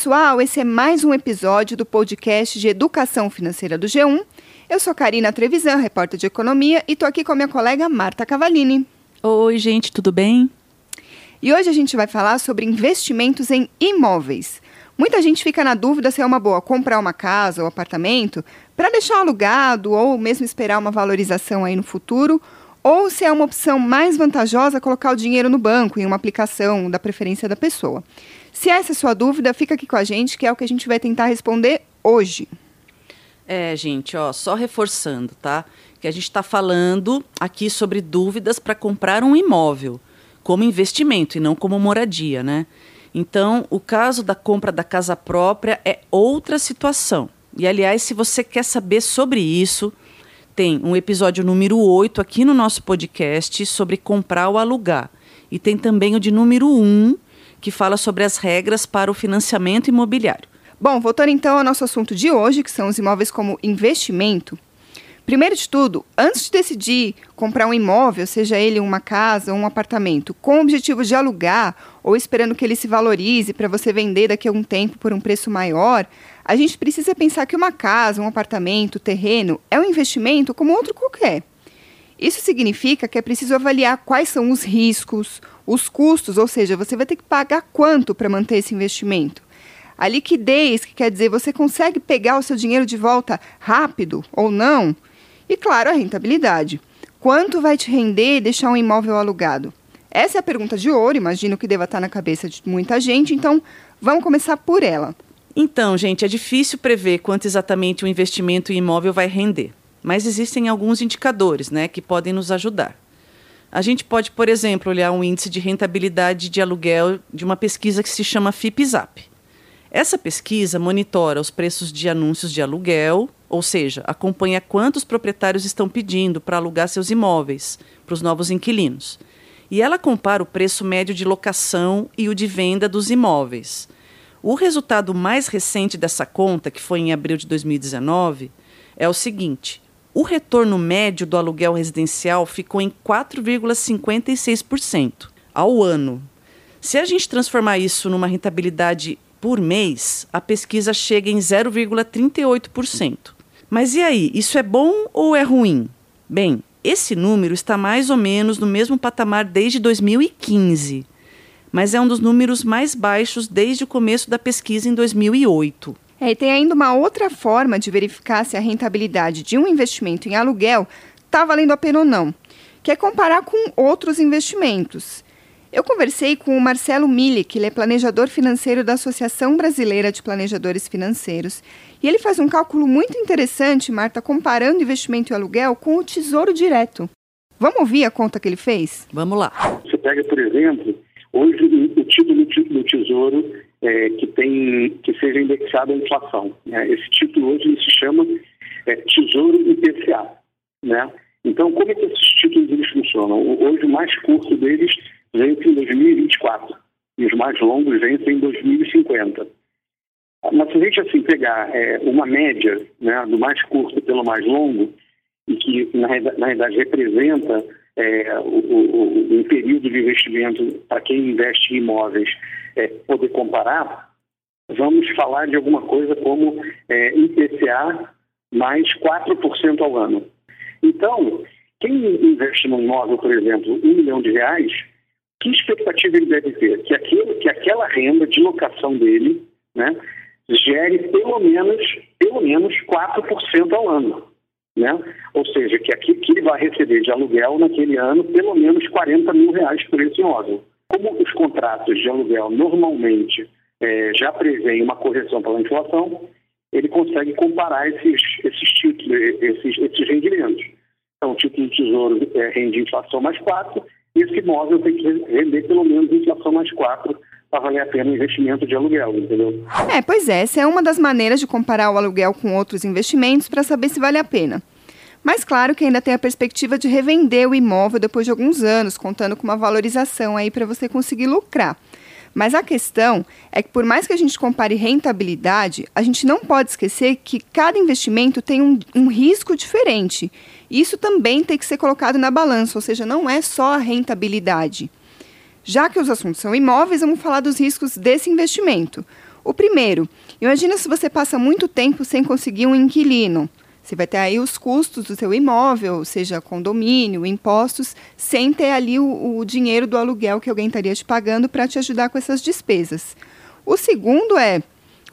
pessoal, esse é mais um episódio do podcast de Educação Financeira do G1. Eu sou Karina Trevisan, repórter de economia, e estou aqui com a minha colega Marta Cavalini. Oi, gente, tudo bem? E hoje a gente vai falar sobre investimentos em imóveis. Muita gente fica na dúvida se é uma boa comprar uma casa ou apartamento para deixar alugado ou mesmo esperar uma valorização aí no futuro, ou se é uma opção mais vantajosa colocar o dinheiro no banco em uma aplicação da preferência da pessoa. Se essa é a sua dúvida, fica aqui com a gente, que é o que a gente vai tentar responder hoje. É, gente, ó, só reforçando, tá? Que a gente está falando aqui sobre dúvidas para comprar um imóvel, como investimento e não como moradia, né? Então, o caso da compra da casa própria é outra situação. E, aliás, se você quer saber sobre isso, tem um episódio número 8 aqui no nosso podcast sobre comprar ou alugar. E tem também o de número 1 que fala sobre as regras para o financiamento imobiliário. Bom, voltando então ao nosso assunto de hoje, que são os imóveis como investimento. Primeiro de tudo, antes de decidir comprar um imóvel, seja ele uma casa ou um apartamento, com o objetivo de alugar ou esperando que ele se valorize para você vender daqui a um tempo por um preço maior, a gente precisa pensar que uma casa, um apartamento, terreno é um investimento como outro qualquer. Isso significa que é preciso avaliar quais são os riscos, os custos, ou seja, você vai ter que pagar quanto para manter esse investimento. A liquidez, que quer dizer você consegue pegar o seu dinheiro de volta rápido ou não. E claro, a rentabilidade. Quanto vai te render deixar um imóvel alugado? Essa é a pergunta de ouro, imagino que deva estar na cabeça de muita gente, então vamos começar por ela. Então, gente, é difícil prever quanto exatamente o investimento em imóvel vai render, mas existem alguns indicadores né, que podem nos ajudar. A gente pode, por exemplo, olhar um índice de rentabilidade de aluguel de uma pesquisa que se chama FIPZAP. Essa pesquisa monitora os preços de anúncios de aluguel, ou seja, acompanha quantos proprietários estão pedindo para alugar seus imóveis para os novos inquilinos. E ela compara o preço médio de locação e o de venda dos imóveis. O resultado mais recente dessa conta, que foi em abril de 2019, é o seguinte: o retorno médio do aluguel residencial ficou em 4,56% ao ano. Se a gente transformar isso numa rentabilidade por mês, a pesquisa chega em 0,38%. Mas e aí, isso é bom ou é ruim? Bem, esse número está mais ou menos no mesmo patamar desde 2015, mas é um dos números mais baixos desde o começo da pesquisa em 2008. É, e tem ainda uma outra forma de verificar se a rentabilidade de um investimento em aluguel está valendo a pena ou não, que é comparar com outros investimentos. Eu conversei com o Marcelo Mille, que ele é planejador financeiro da Associação Brasileira de Planejadores Financeiros, e ele faz um cálculo muito interessante, Marta, comparando investimento em aluguel com o Tesouro Direto. Vamos ouvir a conta que ele fez? Vamos lá. Você pega, por exemplo, hoje o título do Tesouro é, que, tem, que seja indexado à inflação. Né? Esse título hoje se chama é, Tesouro IPCA. Né? Então, como é que esses títulos eles funcionam? Hoje, o mais curto deles vence em 2024 e os mais longos vencem em 2050. Mas se a gente assim pegar é, uma média né, do mais curto pelo mais longo, e que na, na realidade representa é, o, o, um período de investimento para quem investe em imóveis é, poder comparar, vamos falar de alguma coisa como é, IPCA mais 4% ao ano. Então, quem investe num imóvel, por exemplo, um milhão de reais, que expectativa ele deve ter? Que, aquilo, que aquela renda de locação dele né, gere pelo menos, pelo menos 4% ao ano. Né? Ou seja, que aquilo que ele vai receber de aluguel naquele ano, pelo menos 40 mil reais por esse imóvel. Como os contratos de aluguel normalmente é, já prevêem uma correção pela inflação, ele consegue comparar esses, esses títulos, esses, esses rendimentos. Então, o título de tesouro é, rende inflação mais 4, e esse imóvel tem que render pelo menos inflação mais 4 para valer a pena o investimento de aluguel, entendeu? É, pois é, essa é uma das maneiras de comparar o aluguel com outros investimentos para saber se vale a pena. Mas claro que ainda tem a perspectiva de revender o imóvel depois de alguns anos, contando com uma valorização aí para você conseguir lucrar. Mas a questão é que, por mais que a gente compare rentabilidade, a gente não pode esquecer que cada investimento tem um, um risco diferente. Isso também tem que ser colocado na balança, ou seja, não é só a rentabilidade. Já que os assuntos são imóveis, vamos falar dos riscos desse investimento. O primeiro, imagina se você passa muito tempo sem conseguir um inquilino. Você vai ter aí os custos do seu imóvel, seja condomínio, impostos, sem ter ali o, o dinheiro do aluguel que alguém estaria te pagando para te ajudar com essas despesas. O segundo é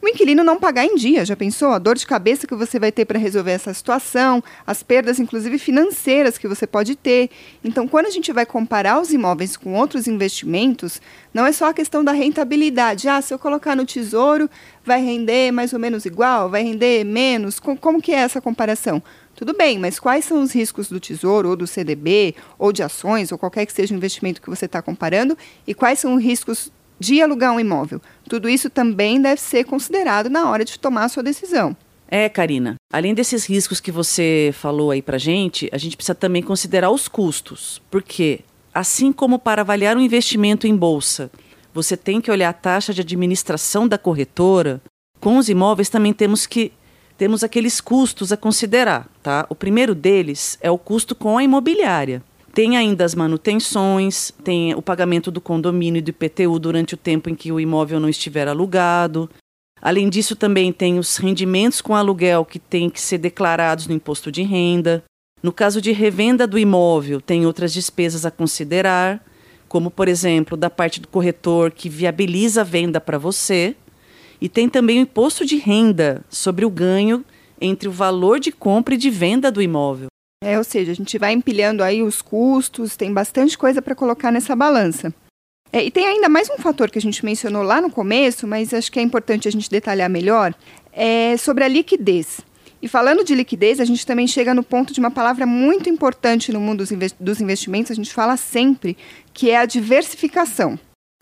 o inquilino não pagar em dia, já pensou? A dor de cabeça que você vai ter para resolver essa situação, as perdas, inclusive financeiras, que você pode ter. Então, quando a gente vai comparar os imóveis com outros investimentos, não é só a questão da rentabilidade. Ah, se eu colocar no tesouro, vai render mais ou menos igual, vai render menos. Como que é essa comparação? Tudo bem, mas quais são os riscos do tesouro, ou do CDB, ou de ações, ou qualquer que seja o investimento que você está comparando, e quais são os riscos de alugar um imóvel. Tudo isso também deve ser considerado na hora de tomar a sua decisão. É, Karina. Além desses riscos que você falou aí pra gente, a gente precisa também considerar os custos. Porque, assim como para avaliar um investimento em bolsa, você tem que olhar a taxa de administração da corretora, com os imóveis também temos que temos aqueles custos a considerar, tá? O primeiro deles é o custo com a imobiliária. Tem ainda as manutenções, tem o pagamento do condomínio e do IPTU durante o tempo em que o imóvel não estiver alugado. Além disso, também tem os rendimentos com aluguel que têm que ser declarados no imposto de renda. No caso de revenda do imóvel, tem outras despesas a considerar, como, por exemplo, da parte do corretor que viabiliza a venda para você. E tem também o imposto de renda sobre o ganho entre o valor de compra e de venda do imóvel. É, ou seja, a gente vai empilhando aí os custos, tem bastante coisa para colocar nessa balança. É, e tem ainda mais um fator que a gente mencionou lá no começo, mas acho que é importante a gente detalhar melhor, é sobre a liquidez. E falando de liquidez, a gente também chega no ponto de uma palavra muito importante no mundo dos investimentos, a gente fala sempre, que é a diversificação.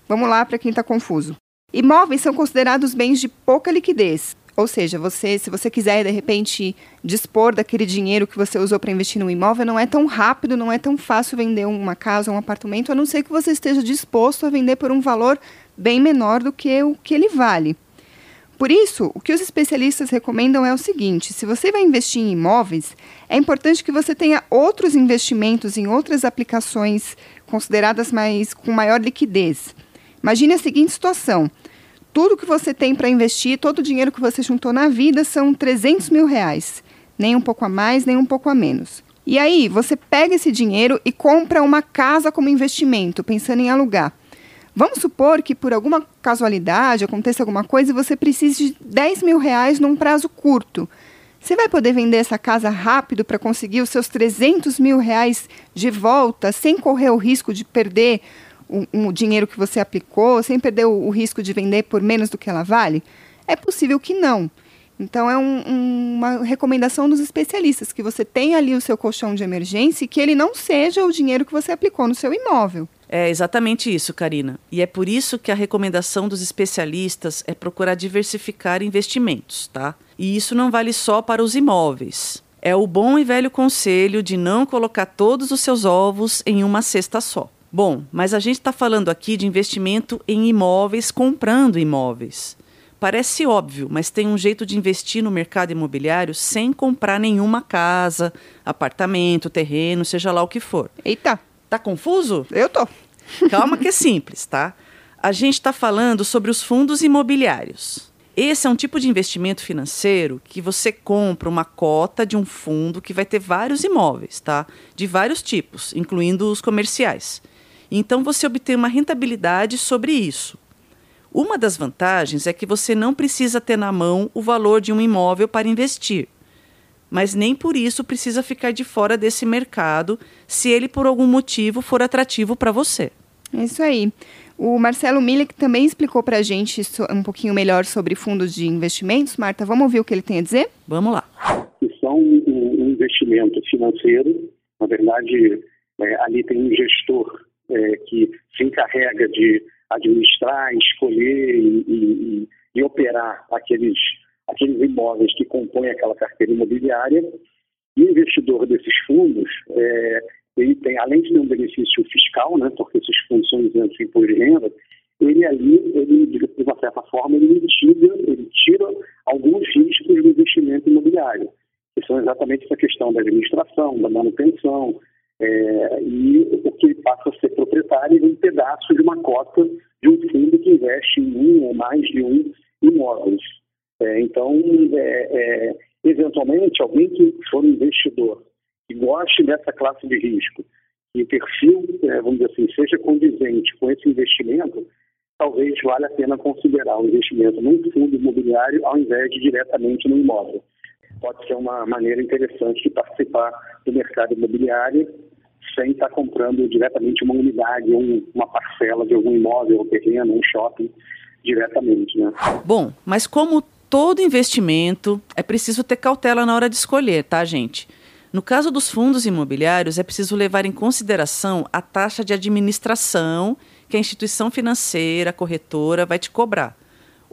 Vamos lá para quem está confuso. Imóveis são considerados bens de pouca liquidez, ou seja, você, se você quiser de repente dispor daquele dinheiro que você usou para investir no imóvel, não é tão rápido, não é tão fácil vender uma casa um apartamento, a não ser que você esteja disposto a vender por um valor bem menor do que o que ele vale. Por isso, o que os especialistas recomendam é o seguinte: se você vai investir em imóveis, é importante que você tenha outros investimentos em outras aplicações consideradas mais com maior liquidez. Imagine a seguinte situação: tudo que você tem para investir, todo o dinheiro que você juntou na vida são 300 mil reais. Nem um pouco a mais, nem um pouco a menos. E aí, você pega esse dinheiro e compra uma casa como investimento, pensando em alugar. Vamos supor que por alguma casualidade aconteça alguma coisa e você precise de 10 mil reais num prazo curto. Você vai poder vender essa casa rápido para conseguir os seus 300 mil reais de volta, sem correr o risco de perder o, o dinheiro que você aplicou, sem perder o, o, risco de vender por menos do que ela vale? É possível que não. Então, é um, um, uma recomendação dos especialistas, que você tenha ali o seu colchão de emergência e que ele não seja o dinheiro que você aplicou no seu imóvel. É exatamente isso, Karina. E é por isso que a recomendação dos especialistas é procurar diversificar investimentos, tá? E isso não vale só para os imóveis. É o bom e velho conselho de não colocar todos os seus ovos em uma cesta só. Bom, mas a gente está falando aqui de investimento em imóveis, comprando imóveis. Parece óbvio, mas tem um jeito de investir no mercado imobiliário sem comprar nenhuma casa, apartamento, terreno, seja lá o que for. Eita! Tá confuso? Eu tô. Calma que é simples, tá? A gente está falando sobre os fundos imobiliários. Esse é um tipo de investimento financeiro que você compra uma cota de um fundo que vai ter vários imóveis, tá? De vários tipos, incluindo os comerciais. Então você obtém uma rentabilidade sobre isso. Uma das vantagens é que você não precisa ter na mão o valor de um imóvel para investir, mas nem por isso precisa ficar de fora desse mercado se ele por algum motivo for atrativo para você. É isso aí. O Marcelo Milik também explicou para a gente um pouquinho melhor sobre fundos de investimentos. Marta, vamos ouvir o que ele tem a dizer? Vamos lá. São um investimento financeiro. Na verdade, é, ali tem um gestor é, que se encarrega de administrar, escolher e, e, e, operar aqueles, aqueles imóveis que compõem aquela carteira imobiliária. E o investidor desses fundos, é, ele tem, além de ter um benefício fiscal, né, porque esses fundos são isentos de imposto de renda, ele ali, ele, de uma certa forma, ele mitiga, ele tira alguns riscos do investimento imobiliário, que são exatamente essa questão da administração, da manutenção, é, e o que passa a ser proprietário de um pedaço de uma cota de um fundo que investe em um ou mais de um imóveis. É, então, é, é, eventualmente, alguém que for um investidor que goste dessa classe de risco e o perfil, é, vamos dizer assim, seja condizente com esse investimento, talvez valha a pena considerar o investimento num fundo imobiliário ao invés de diretamente no imóvel. Pode ser uma maneira interessante de participar do mercado imobiliário sem estar comprando diretamente uma unidade, uma parcela de algum imóvel, um terreno, um shopping diretamente. Né? Bom, mas como todo investimento, é preciso ter cautela na hora de escolher, tá, gente? No caso dos fundos imobiliários, é preciso levar em consideração a taxa de administração que a instituição financeira, a corretora, vai te cobrar.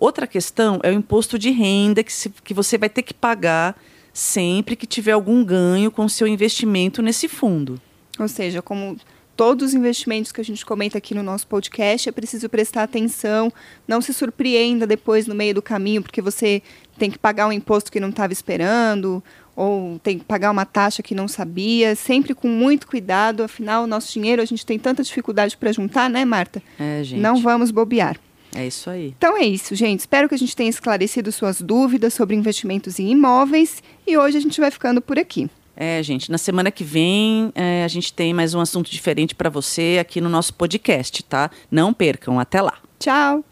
Outra questão é o imposto de renda que, se, que você vai ter que pagar sempre que tiver algum ganho com o seu investimento nesse fundo. Ou seja, como todos os investimentos que a gente comenta aqui no nosso podcast, é preciso prestar atenção, não se surpreenda depois no meio do caminho, porque você tem que pagar um imposto que não estava esperando, ou tem que pagar uma taxa que não sabia, sempre com muito cuidado, afinal, o nosso dinheiro a gente tem tanta dificuldade para juntar, né, Marta? É, gente. Não vamos bobear. É isso aí. Então é isso, gente. Espero que a gente tenha esclarecido suas dúvidas sobre investimentos em imóveis e hoje a gente vai ficando por aqui. É, gente, na semana que vem é, a gente tem mais um assunto diferente para você aqui no nosso podcast, tá? Não percam, até lá. Tchau!